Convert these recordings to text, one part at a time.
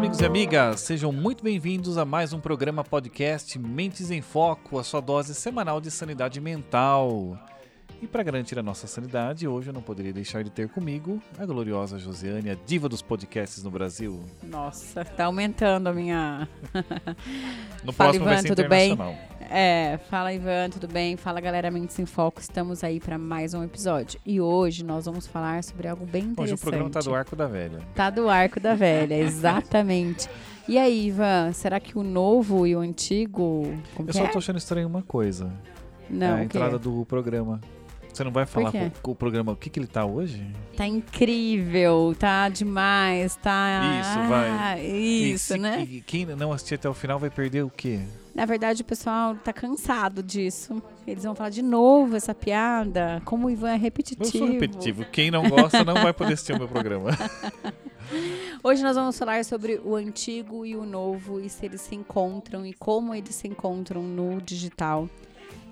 amigos e amigas, sejam muito bem-vindos a mais um programa podcast Mentes em Foco, a sua dose semanal de sanidade mental. E para garantir a nossa sanidade, hoje eu não poderia deixar de ter comigo a gloriosa Josiane, a diva dos podcasts no Brasil. Nossa, tá aumentando a minha. No Fala, próximo Ivan, tudo bem? É, fala Ivan, tudo bem? Fala galera Mentes em Foco, estamos aí para mais um episódio. E hoje nós vamos falar sobre algo bem interessante. Hoje o programa tá do Arco da Velha. Tá do arco da velha, exatamente. E aí, Ivan, será que o novo e o antigo. Eu só é? tô achando estranho uma coisa. Não, a o quê? entrada do programa. Você não vai falar com o programa o que, que ele tá hoje? Tá incrível, tá demais, tá. Isso, vai. Ah, E Isso, se- né? e quem não assistir até o final vai perder o quê? Na verdade, o pessoal tá cansado disso. Eles vão falar de novo essa piada. Como o Ivan é Eu repetitivo. sou repetitivo. Quem não gosta não vai poder assistir o meu programa. Hoje nós vamos falar sobre o antigo e o novo e se eles se encontram e como eles se encontram no digital.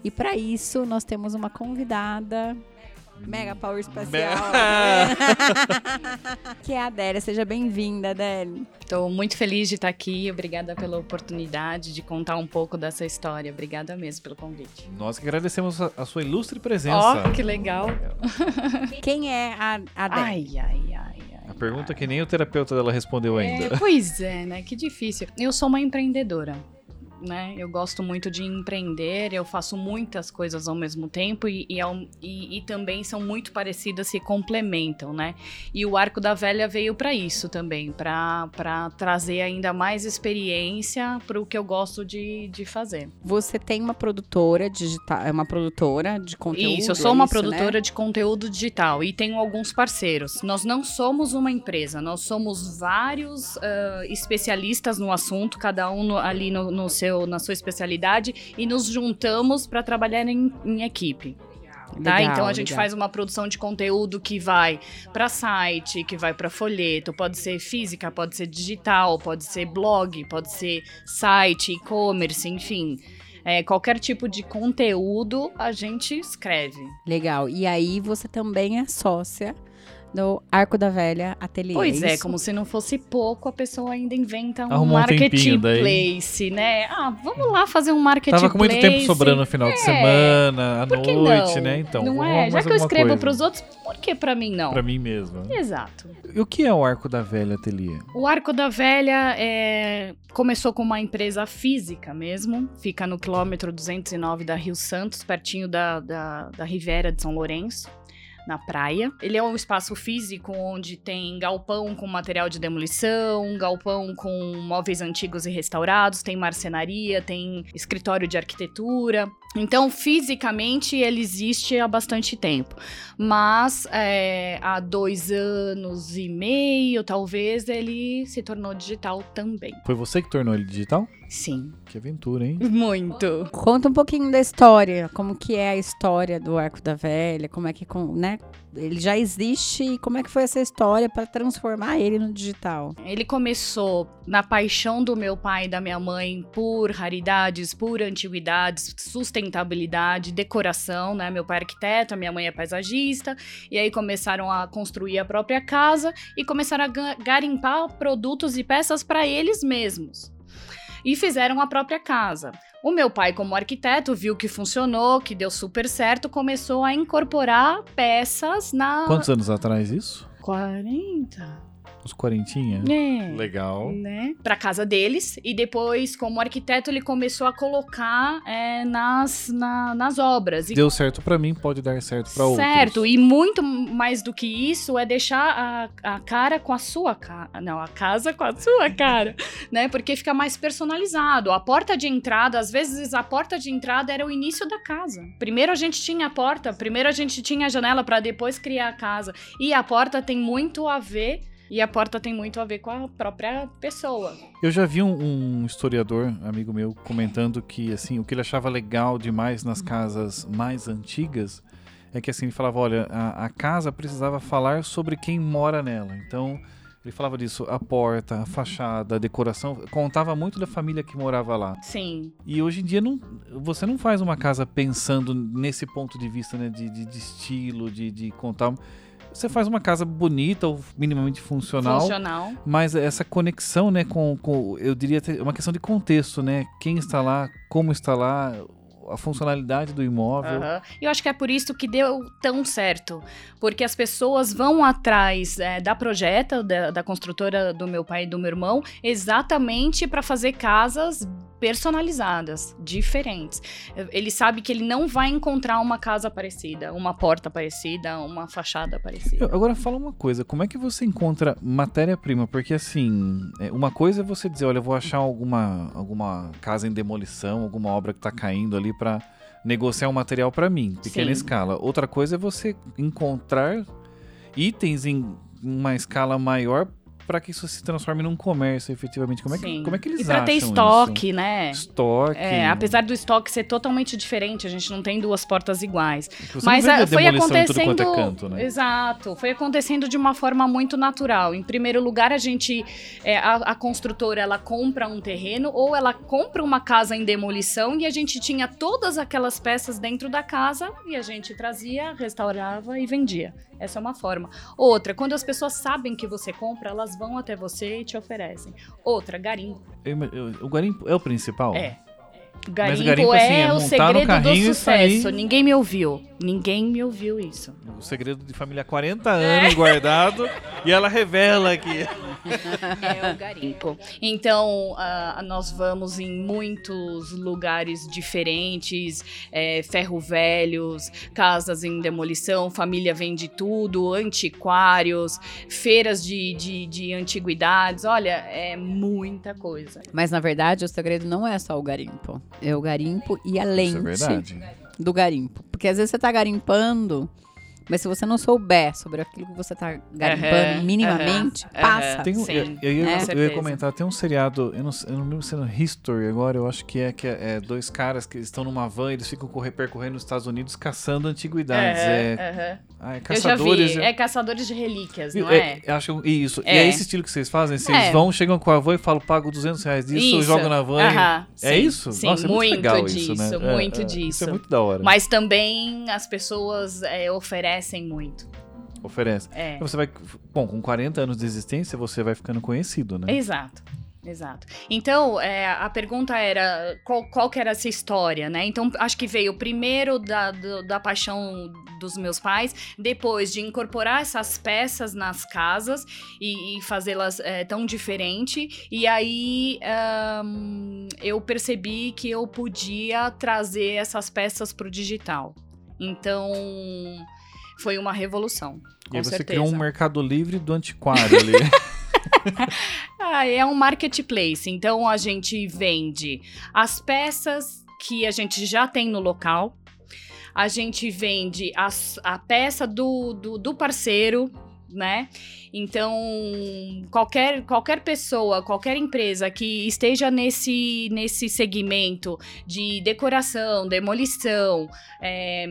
E para isso nós temos uma convidada mega power espacial, que é a Adélia. Seja bem-vinda, Adélia. Estou muito feliz de estar aqui. Obrigada pela oportunidade de contar um pouco dessa história. Obrigada mesmo pelo convite. Nós que agradecemos a, a sua ilustre presença. Ó, que legal. Quem é a Adélia? Ai, ai, ai, ai. A pergunta que nem o terapeuta dela respondeu ainda. É, pois é, né? Que difícil. Eu sou uma empreendedora. Né? Eu gosto muito de empreender, eu faço muitas coisas ao mesmo tempo e, e, ao- e- e também são muito parecidas, se complementam, né? E o Arco da Velha veio para isso também, para trazer ainda mais experiência para o que eu gosto de, de fazer. Você tem uma produtora digital, é uma produtora de conteúdo? Isso, eu sou é uma isso, né? produtora de conteúdo digital e tenho alguns parceiros. Nós não somos uma empresa, nós somos vários ah, especialistas no assunto, cada um no- ali no, no seu, na sua especialidade, e nos juntamos para trabalhar em, em equipe. Tá? Legal, então a gente legal. faz uma produção de conteúdo que vai para site, que vai para folheto, pode ser física, pode ser digital, pode ser blog, pode ser site, e-commerce, enfim. É, qualquer tipo de conteúdo a gente escreve. Legal. E aí você também é sócia do Arco da Velha Ateliê. Pois é, isso? como se não fosse pouco, a pessoa ainda inventa um Arrumou um marketplace, né? Ah, vamos lá fazer um marketplace. Tava com muito tempo sobrando no final de É, semana, à noite, não? né? Então, não é? Já que eu escrevo coisa. pros outros, por que pra mim não? Pra mim mesmo. Exato. E o que é o Arco da Velha Ateliê? O Arco da Velha é, começou com uma empresa física mesmo, fica no quilômetro 209 da Rio Santos, pertinho da, da, da Riviera de São Lourenço. Na praia. Ele é um espaço físico onde tem galpão com material de demolição, galpão com móveis antigos e restaurados, tem marcenaria, tem escritório de arquitetura. Então, fisicamente, ele existe há bastante tempo. Mas é, há dois anos e meio, talvez, ele se tornou digital também. Foi você que tornou ele digital? Sim. Que aventura, hein? Muito. Conta um pouquinho da história, como que é a história do Arco da Velha, como é que, com- né? Ele já existe e como é que foi essa história para transformar ele no digital? Ele começou na paixão do meu pai e da minha mãe por raridades, por antiguidades, sustentabilidade, decoração, né? Meu pai é arquiteto, a minha mãe é paisagista, e aí começaram a construir a própria casa e começaram a ga- garimpar produtos e peças para eles mesmos. E fizeram a própria casa. O meu pai, como arquiteto, viu que funcionou, que deu super certo, começou a incorporar peças na. Quantos anos atrás isso? 40? Uns quarentinha? É. Legal. né, para casa deles e depois como arquiteto ele começou a colocar é, nas, na- nas obras e Deu certo pra mim, pode dar certo pra outros. certo e muito mais do que isso é deixar a, a cara com a sua cara não a casa com a sua cara né porque fica mais personalizado a porta de entrada às vezes a porta de entrada era o início da casa primeiro a gente tinha a porta primeiro a gente tinha a janela para depois criar a casa e a porta tem muito a ver e a porta tem muito a ver com a própria pessoa. Eu já vi um, um historiador, amigo meu, comentando que assim, o que ele achava legal demais nas casas mais antigas é que assim, ele falava, olha, a, a casa precisava falar sobre quem mora nela. Então, ele falava disso, a porta, a fachada, a decoração, contava muito da família que morava lá. Sim. E hoje em dia não, você não faz uma casa pensando nesse ponto de vista, né, de, de, de estilo, de, de contar. Você faz uma casa bonita ou minimamente funcional, Funcional. mas essa conexão, né, com, com eu diria é uma questão de contexto, né? Quem está lá, como está lá, a funcionalidade do imóvel. Aham. E eu acho que é por isso que deu tão certo. Porque as pessoas vão atrás é, da projeta, da, da construtora do meu pai e do meu irmão, exatamente para fazer casas personalizadas, diferentes. Ele sabe que ele não vai encontrar uma casa parecida, uma porta parecida, uma fachada parecida. Agora fala uma coisa, como é que você encontra matéria-prima? Porque assim, é, uma coisa é você dizer, olha, eu vou achar alguma, alguma casa em demolição, alguma obra que tá caindo ali pra negociar um material pra mim, pequena Sim. escala. Outra coisa é você encontrar itens em uma escala maior pra que isso se transforme num comércio, efetivamente. Como é que, como é que eles e para ter acham estoque, né? isso? Estoque. É, apesar do estoque ser totalmente diferente, a gente não tem duas portas iguais. Você Mas ah, foi demolição em tudo acontecendo. quanto é canto, né? Exato, foi acontecendo de uma forma muito natural. Em primeiro lugar, a gente, é, a, a construtora, ela compra um terreno ou ela compra uma casa em demolição e a gente tinha todas aquelas peças dentro da casa e a gente trazia, restaurava e vendia. Essa é uma forma. Outra, quando as pessoas sabem que você compra, elas vão até você e te oferecem. Outra, garimpo. Eu eu- o garimpo é o principal? É. Mas Garimpo, o garimpo, assim, é, é o segredo do sair. sucesso. Ninguém me ouviu. Ninguém me ouviu isso. O segredo de família há 40 anos guardado e ela revela aqui. É o garimpo. Então, ah, nós vamos em muitos lugares diferentes, é, ferro velhos, casas em demolição, família vende tudo, antiquários, feiras de, de, de antiguidades. Olha, é muita coisa. Mas na verdade o segredo não é só o garimpo. É o garimpo e a lente Isso é verdade. do garimpo. Porque às vezes você tá garimpando, mas se você não souber sobre aquilo que você tá garimpando Aham, minimamente, aham, passa. Tem um- Sim, eu, eu ia, com eu ia comentar, tem um seriado, eu não, eu não lembro se é no History agora, eu acho que é, que é, é dois caras que estão numa van, eles ficam correr, percorrendo os Estados Unidos caçando antiguidades. É, aham. ah, é Eu já caçadores. vi. é- É caçadores de relíquias, não é, é? acho isso. E É. é esse estilo que vocês fazem? Vocês É. vão, chegam com a van e falam, pago 200 reais disso, Isso. jogam na van. e- Aham, É sim, isso? Sim, Nossa, é muito, muito legal disso, isso, né? É, muito é, disso. Isso é muito da hora. Mas também as pessoas é, oferecem muito. Oferece. É. Você vai, bom, com 40 anos de existência, você vai ficando conhecido, né? Exato. Exato. Então, é, a pergunta era qual, qual que era essa história, né? Então, acho que veio primeiro da, do- da paixão dos meus pais, depois de incorporar essas peças nas casas e, e fazê-las é, tão diferente. E aí ahn, eu percebi que eu podia trazer essas peças para o digital. Então, foi uma revolução. e Com aí você certeza. criou um mercado livre do antiquário ali. Ah, é um marketplace. Então a gente vende as peças que a gente já tem no local. A gente vende as- a peça do, do, do parceiro, né? Então, qualquer, qualquer pessoa, qualquer empresa que esteja nesse, nesse segmento de decoração, demolição, é,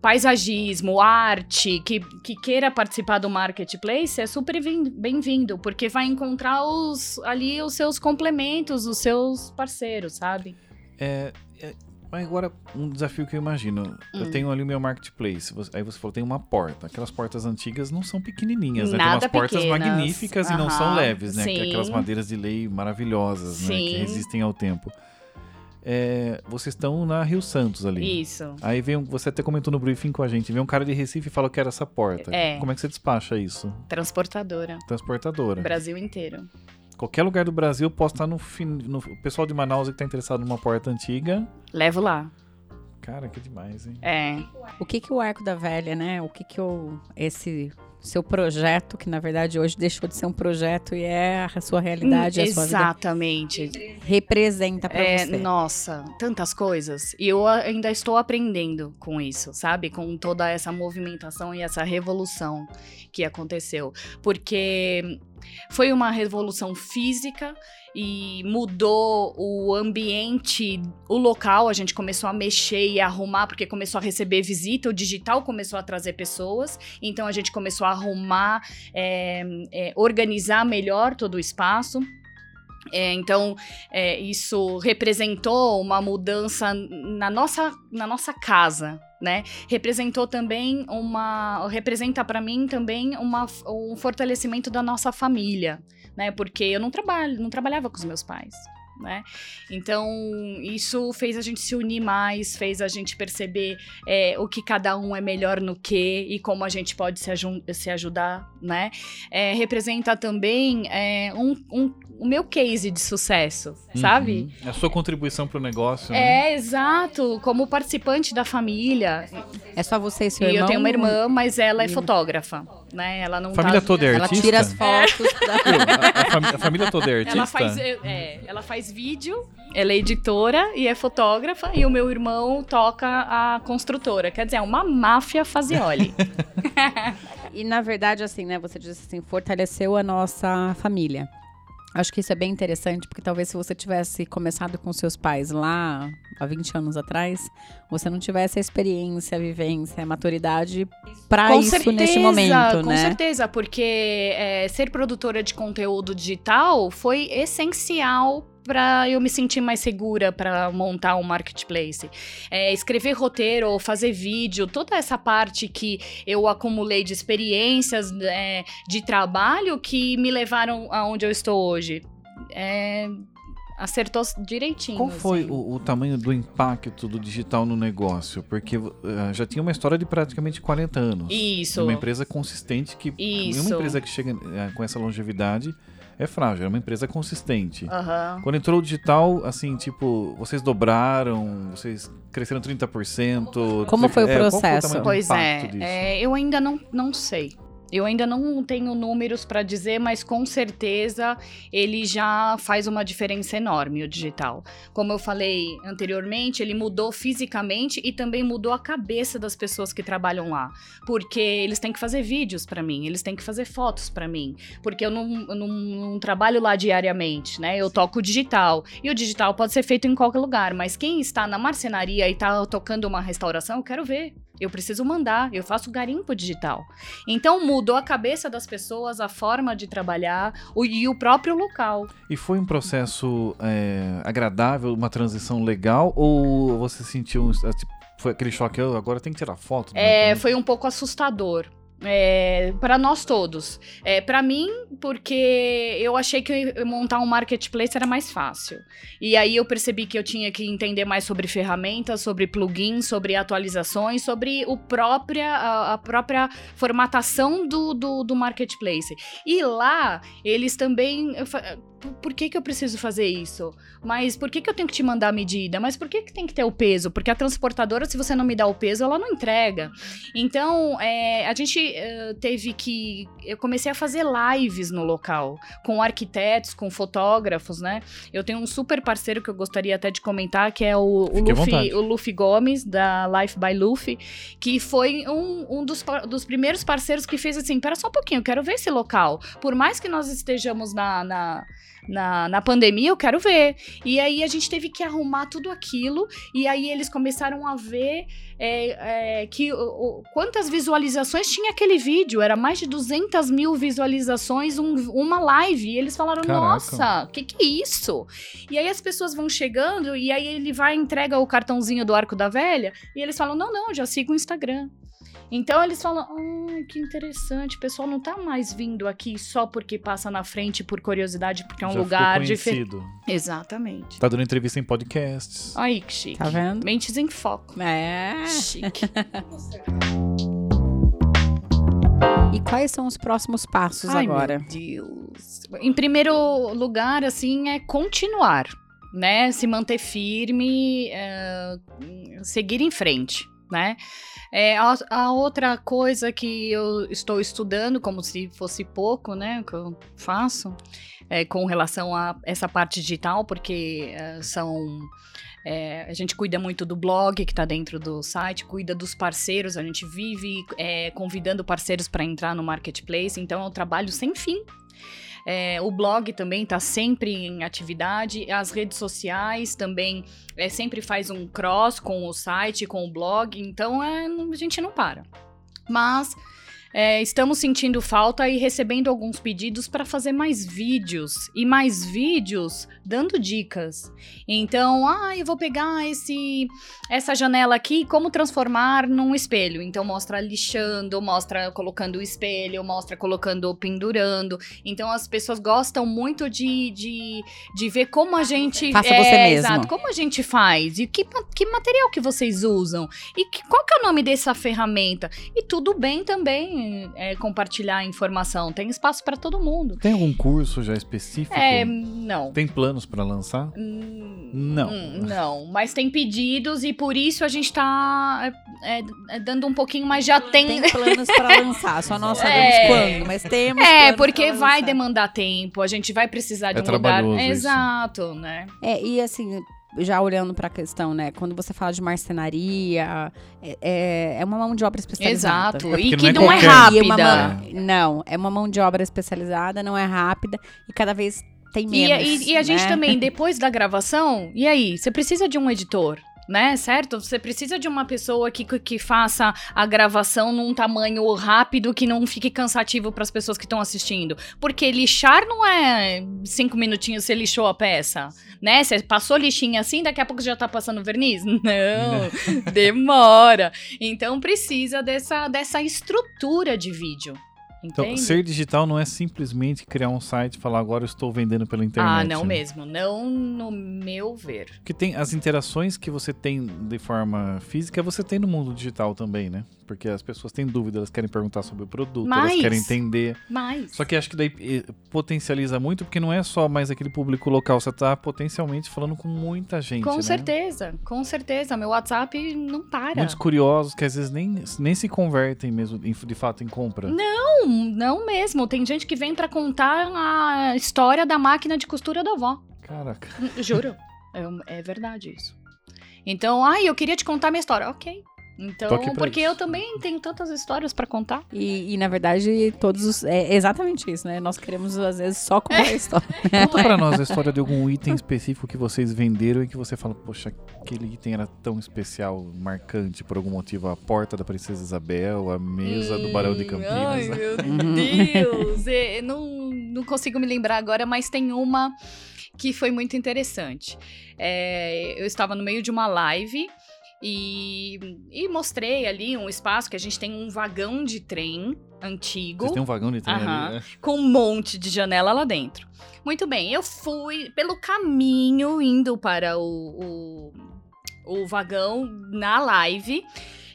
paisagismo, arte, que, que queira participar do marketplace, é super vin- bem-vindo, porque vai encontrar os, ali os seus complementos, os seus parceiros, sabe? É, é, mas agora, um desafio que eu imagino. Eu Hum. tenho ali o meu marketplace. Aí você falou, tem uma porta. Aquelas portas antigas não são pequenininhas, né? Tem umas portas pequenas. magníficas e não são leves, né? É Aquelas sim. madeiras de lei maravilhosas, né? Que Sim. resistem ao tempo. É, vocês estão na Rio Santos ali. Isso. Aí vem, um- você até comentou no briefing com a gente, vem um cara de Recife e falou que era essa porta. É. Como é que você despacha isso? Transportadora. Transportadora. Brasil inteiro. Qualquer lugar do Brasil posso estar no, fin... no o pessoal de Manaus que tá interessado numa porta antiga. Levo lá. Cara, que demais, hein? É. O que que o Arco da Velha, né? O que que o, esse seu projeto, que na verdade hoje deixou de ser um projeto e é a sua realidade, a sua vida, Exatamente. representa pra É, você. nossa, tantas coisas. E eu ainda estou aprendendo com isso, sabe? Com toda essa movimentação e essa revolução que aconteceu. Porque foi uma revolução física e mudou o ambiente, o local. A gente começou a mexer e arrumar, porque começou a receber visita. O digital começou a trazer pessoas. Então a gente começou a arrumar, é, é, organizar melhor todo o espaço. É, então, é, isso representou uma mudança na nossa, na nossa casa, né? Representou também uma, representa para mim também uma, um fortalecimento da nossa família, né? Porque eu não trabalho, não trabalhava com os meus pais. Né? Então, isso fez a gente se unir mais, fez a gente perceber é, o que cada um é melhor no que e como a gente pode se, se ajudar, né? É, representa também é, um, um, o meu case de sucesso, uhum. sabe? A sua contribuição para o negócio. Né? É, exato. Como participante da família. É só você e seu e irmão? eu tenho uma irmã, mas ela é fotógrafa, né? Ela não família tá... toda é artista? Ela tira as fotos. É. a, a, família, a, família toda é artista? Ela faz, é, ela faz vídeo, ela é editora e é fotógrafa, e o meu irmão toca a construtora. Quer dizer, é uma máfia fazioli. e na verdade, assim, né? Você disse assim, fortaleceu a nossa família. Acho que isso é bem interessante, porque talvez se você tivesse começado com seus pais lá há 20 anos atrás, você não tivesse a experiência, a vivência, a maturidade para isso certeza, neste momento, com né? Com certeza, porque é, ser produtora de conteúdo digital foi essencial para eu me sentir mais segura para montar um marketplace. É, escrever roteiro ou fazer vídeo, toda essa parte que eu acumulei de experiências é, de trabalho que me levaram aonde eu estou hoje. É, acertou direitinho. Qual foi assim. o, o, tamanho do impacto do digital no negócio? Porque uh, já tinha uma história de praticamente 40 anos. Isso. Uma empresa consistente que. Isso. Uma empresa que chega uh, com essa longevidade é frágil, é uma empresa consistente. Uhum. Quando entrou o digital, assim, tipo, vocês dobraram, vocês cresceram 30%. Como foi o é, processo? Foi o pois é, é, eu ainda não, não sei. Eu ainda não tenho números para dizer, mas com certeza ele já faz uma diferença enorme, o digital. Como eu falei anteriormente, ele mudou fisicamente e também mudou a cabeça das pessoas que trabalham lá. Porque eles têm que fazer vídeos para mim, eles têm que fazer fotos para mim. Porque eu não, eu não, não, trabalho lá diariamente, né? Eu toco digital. E o digital pode ser feito em qualquer lugar, mas quem está na marcenaria e está tocando uma restauração, eu quero ver. Eu preciso mandar, eu faço garimpo digital. Então mudou a cabeça das pessoas, a forma de trabalhar o, e o próprio local. E foi um processo é, agradável, uma transição legal? Ou você sentiu tipo, foi aquele choque, eu agora tem que tirar foto? É, foi um pouco assustador. É, para nós todos. É, para mim, porque eu achei que montar um marketplace era mais fácil. E aí eu percebi que eu tinha que entender mais sobre ferramentas, sobre plugins, sobre atualizações, sobre o própria, a, a própria formatação do, do, do, marketplace. E lá, eles também por que, que eu preciso fazer isso? Mas por que, que eu tenho que te mandar a medida? Mas por que, que tem que ter o peso? Porque a transportadora, se você não me dá o peso, ela não entrega. Então, é, a gente uh, teve que. Eu comecei a fazer lives no local, com arquitetos, com fotógrafos, né? Eu tenho um super parceiro que eu gostaria até de comentar, que é o, o, Luffy, o Luffy Gomes, da Life by Luffy, que foi um, um dos, dos primeiros parceiros que fez assim: pera só um pouquinho, eu quero ver esse local. Por mais que nós estejamos na, na na, na pandemia, eu quero ver. E aí a gente teve que arrumar tudo aquilo, e aí eles começaram a ver é, é, que o, quantas visualizações tinha aquele vídeo. Era mais de 200 mil visualizações, um, uma live. E eles falaram: Caraca. Nossa, o que, que é isso? E aí as pessoas vão chegando, e aí ele vai entrega o cartãozinho do Arco da Velha, e eles falam: Não, não, já sigo o Instagram. Então eles falam: ah, que interessante, o pessoal não tá mais vindo aqui só porque passa na frente por curiosidade, porque é um Já lugar diferente. Exatamente. Tá dando entrevista em podcasts. Aí, que chique. Tá vendo? Mentes em foco. É. Chique. E quais são os próximos passos Ai, agora? Meu Deus. Em primeiro lugar, assim, é continuar, né? Se manter firme, é, seguir em frente, né? É, a, a, outra coisa que eu estou estudando, como se fosse pouco, né, que eu faço, é, com relação a essa parte digital, porque é, são é, a gente cuida muito do blog que está dentro do site, cuida dos parceiros, a gente vive é, convidando parceiros para entrar no marketplace, então é um trabalho sem fim. É, o blog também está sempre em atividade, as redes sociais também é, sempre faz um cross com o site, com o blog, então é, a gente não para. Mas é, estamos sentindo falta e recebendo alguns pedidos para fazer mais vídeos e mais vídeos dando dicas. Então, ah, eu vou pegar esse essa janela aqui, como transformar num espelho. Então mostra lixando, mostra colocando o espelho, mostra colocando pendurando. Então as pessoas gostam muito de, de, de ver como a gente Faça é, você mesmo. Exato, como a gente faz e que, que material que vocês usam e que- qual que é o nome dessa ferramenta. E tudo bem também é, compartilhar informação. Tem espaço para todo mundo. Tem algum curso já específico? É, não. Tem planos pra lançar? Hum, Não. hum, não, mas tem pedidos e por isso a gente tá é, é, dando um pouquinho mais de atenção. Tem planos pra lançar, só nós sabemos É. quando, mas temos É, porque vai lançar. demandar tempo, a gente vai precisar de É um lugar. isso. Exato, né? É, e assim, já olhando pra questão, né? Quando você fala de marcenaria, é, é, é uma mão de obra especializada. Exato. É e que não não é E é uma rápida. mão- não, é uma mão de obra especializada, não é rápida e cada vez tem E, menos. e- e a gente né? também, depois da gravação, e aí? Você precisa de um editor. Né, certo? Você precisa de uma pessoa que, que faça a gravação num tamanho rápido que não fique cansativo para as pessoas que estão assistindo. Porque lixar não é cinco minutinhos você lixou a peça, né? Você passou lixinha assim, daqui a pouco já tá passando verniz? Não, demora. Então precisa dessa, dessa estrutura de vídeo. Então, Entende? ser digital não é simplesmente criar um site e falar agora eu estou vendendo pela internet. ah, não né? mesmo. Não no meu ver. Porque tem as interações que você tem de forma física, você tem no mundo digital também, né? Porque as pessoas têm dúvida, elas querem perguntar sobre o produto, Mas- elas querem entender. Mas. Só que acho que daí potencializa muito, porque não é só mais aquele público local, você tá potencialmente falando com muita gente, Com né? certeza, com certeza. Meu WhatsApp não para. Muitos curiosos que às vezes nem, nem se convertem mesmo, de fato, em compra. Não, não mesmo. Tem gente que vem pra contar a história da máquina de costura da avó. Caraca. Juro. é, é verdade isso. Então, ai, eu queria te contar minha história. Ok. Então, porque isso. eu também tenho tantas histórias pra contar. E, e, na verdade, todos os. É exatamente isso, né? Nós queremos, às vezes, só contar a história. Conta é. pra nós a história de algum item específico que vocês venderam e que você fala, poxa, aquele item era tão especial, marcante por algum motivo. A porta da Princesa Isabel, a mesa do Barão de Campinas. Ai, meu Uhum. Deus! É, não, não consigo me lembrar agora, mas tem uma que foi muito interessante. É, eu estava no meio de uma live e, e mostrei ali um espaço que a gente tem um vagão de trem antigo Vocês têm um vagão de trem Aham. ali, né? com um monte de janela lá dentro. Muito bem, eu fui pelo caminho indo para o, o, o vagão na live.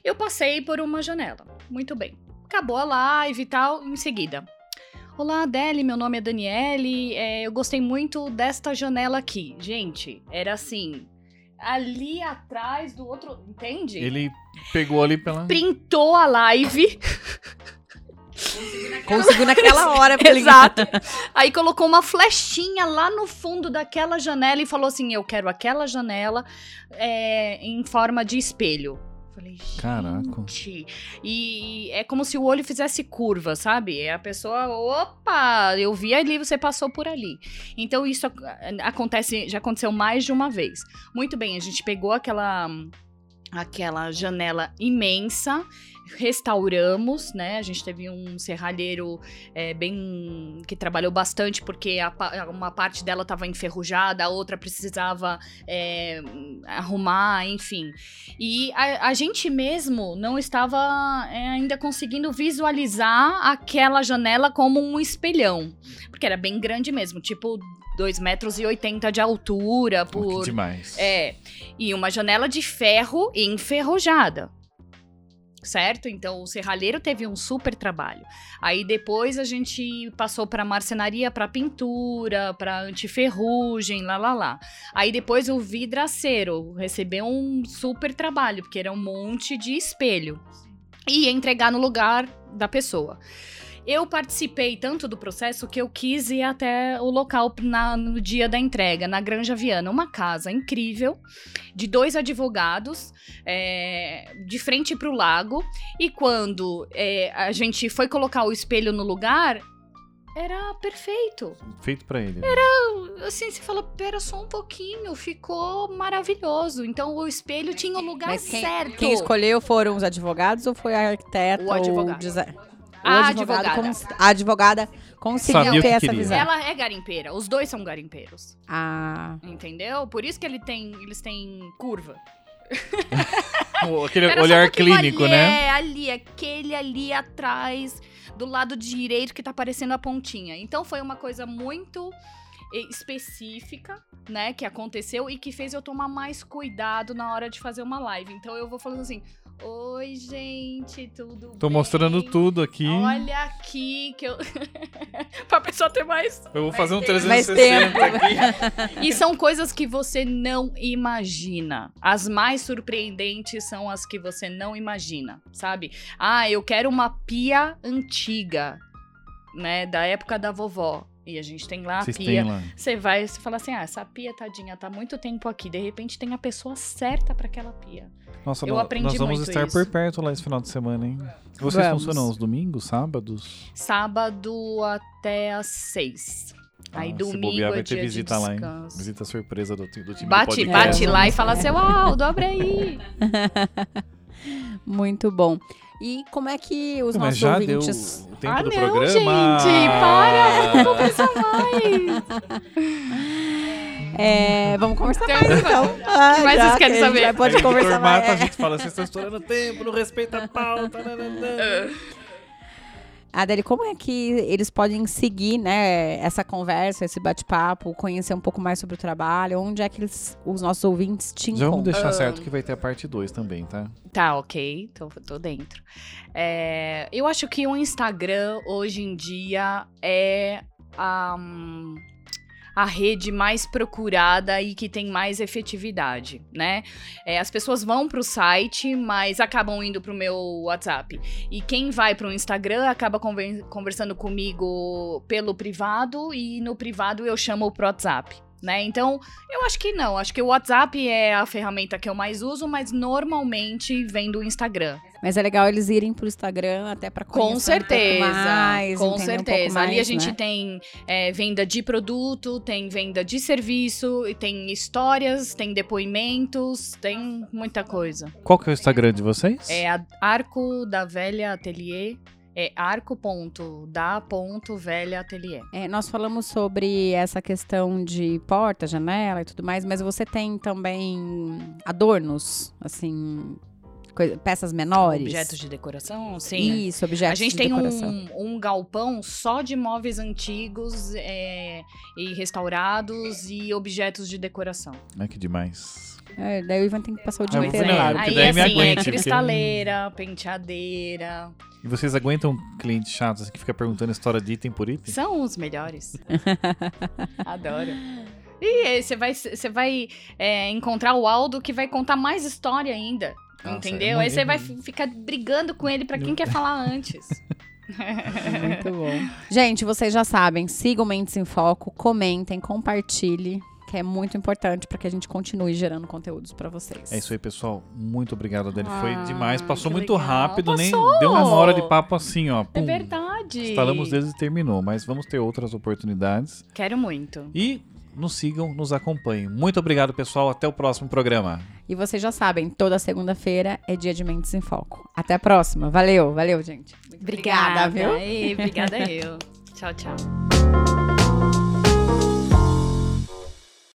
Eu passei por uma janela. Muito bem. Acabou a live e tal, em seguida. Olá, Adele, meu nome é Daniele. é, eu gostei muito desta janela aqui. Gente, era assim. Ali atrás do outro. Entende? Ele pegou ali pela. printou a live. Conseguiu naquela hora. Exato. Aí colocou uma flechinha lá no fundo daquela janela e falou assim: Eu quero aquela janela é, em forma de espelho. Falei, Caraca. gente. E é como se o olho fizesse curva, sabe? É a pessoa, opa, eu vi ali, você passou por ali. Então isso ac- acontece, já aconteceu mais de uma vez. Muito bem, a gente pegou aquela aquela janela imensa, restauramos, né? A gente teve um serralheiro é, bem que trabalhou bastante porque a uma parte dela estava enferrujada, a outra precisava é, arrumar, enfim. E a, a gente mesmo não estava é, ainda conseguindo visualizar aquela janela como um espelhão, porque era bem grande mesmo, tipo 2,80 metros e 80 de altura por demais. é, e uma janela de ferro enferrujada. Certo? Então o serralheiro teve um super trabalho. Aí depois a gente passou para marcenaria, para pintura, para antiferrugem, lá lá lá. Aí depois o vidraceiro recebeu um super trabalho, porque era um monte de espelho. E entregar no lugar da pessoa. Eu participei tanto do processo que eu quis ir até o local na- no dia da entrega, na Granja Viana. Uma casa incrível, de dois advogados, é, de frente para o lago. E quando é, a gente foi colocar o espelho no lugar, era perfeito. Feito pra ele. Assim, você fala, pera só um pouquinho, ficou maravilhoso. Então o espelho tinha o lugar Mas quem, certo. quem escolheu foram os advogados ou foi a arquiteta? O advogado. A advogado advogada. cons- a advogada conseguiu Sabia ter que essa queria. visão. Ela é garimpeira. Os dois são garimpeiros. Ah, Entendeu? Por isso que ele tem, eles têm curva. O- Aquele Era só olhar porque clínico, ali, né? É, ali, aquele ali atrás, do lado direito que tá aparecendo a pontinha. Então foi uma coisa muito específica, né, que aconteceu e que fez eu tomar mais cuidado na hora de fazer uma live. Então eu vou falando assim: Oi, gente, tudo Tô bem? mostrando tudo aqui. Olha aqui que eu. pra pessoa ter mais. Eu vou fazer um Mais 360 tempo. aqui. E são coisas que você não imagina. As mais surpreendentes são as que você não imagina, sabe? Ah, eu quero uma pia antiga, né? Da época da vovó. E a gente tem lá a Vocês pia. têm lá. Você vai, você fala assim: ah, essa pia, tadinha, tá muito tempo aqui. De repente tem a pessoa certa pra aquela pia. Nossa, Eu nó- aprendi nós vamos muito estar isso. por perto lá esse final de semana, hein? Vocês Vamos. funcionam os domingos, sábados? Sábado até às seis. Aí Ah, se domingo bobear, é vai ter dia de visita lá, hein? Visita surpresa do, do time Bate, do bate lá e fala assim: Aldo, abre aí. muito bom. E como é que os Mas nossos já ouvintes... deu o tempo Ah, do não, programa? gente, para, vamos conversar mais. É, vamos conversar mais então. Ah, que mais já vocês querem saber? Pode conversar Mata, mais. a gente fala, vocês estão estourando tempo, não respeita a pauta. Adeli, como é que eles podem seguir, né, essa conversa, esse bate-papo, conhecer um pouco mais sobre o trabalho? Onde é que eles, os nossos ouvintes te Já vamos encontram? deixar certo que vai ter a parte 2 também, tá? Tá, ok, tô, tô dentro. É, eu acho que o Instagram, hoje em dia, é a, hum, a rede mais procurada e que tem mais efetividade, né? É, as pessoas vão pro site, mas acabam indo pro meu WhatsApp. E quem vai pro Instagram acaba conversando comigo pelo privado e no privado eu chamo pro WhatsApp. Né? Então, eu acho que não. Acho que o WhatsApp é a ferramenta que eu mais uso, mas normalmente vem do Instagram. Mas é legal eles irem pro Instagram até pra conhecer Com um certeza. pouco mais, com entender um certeza. pouco Ali a mais, gente né? tem é, venda de produto, tem venda de serviço, e tem histórias, tem depoimentos, tem muita coisa. Qual que é o Instagram de vocês? É a Arco da Velha Atelier. É arco.da.velha atelier. É, nós falamos sobre essa questão de porta, janela e tudo mais, mas você tem também adornos, assim, peças menores? Objetos de decoração, sim. Isso, objetos A gente de tem decoração. um, um galpão só de móveis antigos é, e restaurados e objetos de decoração. Ai, que demais. É, daí o Ivan tem que passar o dia Ah, inteiro não, porque Aí daí me assim, aguente, é porque- cristaleira, penteadeira. E vocês aguentam clientes chatos que fica perguntando história de item por item? São os melhores. Adoro. E aí você vai, você vai é, encontrar o Aldo que vai contar mais história ainda. Nossa, entendeu? é aí você vai ficar brigando com ele pra quem quer falar antes. Muito bom. Gente, vocês já sabem, sigam Mentes em Foco, comentem, compartilhem, que é muito importante para que a gente continue gerando conteúdos para vocês. É isso aí, pessoal. Muito obrigado, Adele. Foi Ah, demais. Passou muito legal. rápido, nem Passou! deu uma hora de papo assim, ó. É Pum. verdade. Estalamos deles e terminou, mas vamos ter outras oportunidades. Quero muito. E nos sigam, nos acompanhem. Muito obrigado, pessoal. Até o próximo programa. E vocês já sabem, toda segunda-feira é dia de Mentes em Foco. Até a próxima. Valeu, valeu, gente. Muito Obrigada, viu? Ei, obrigada eu. Tchau, tchau.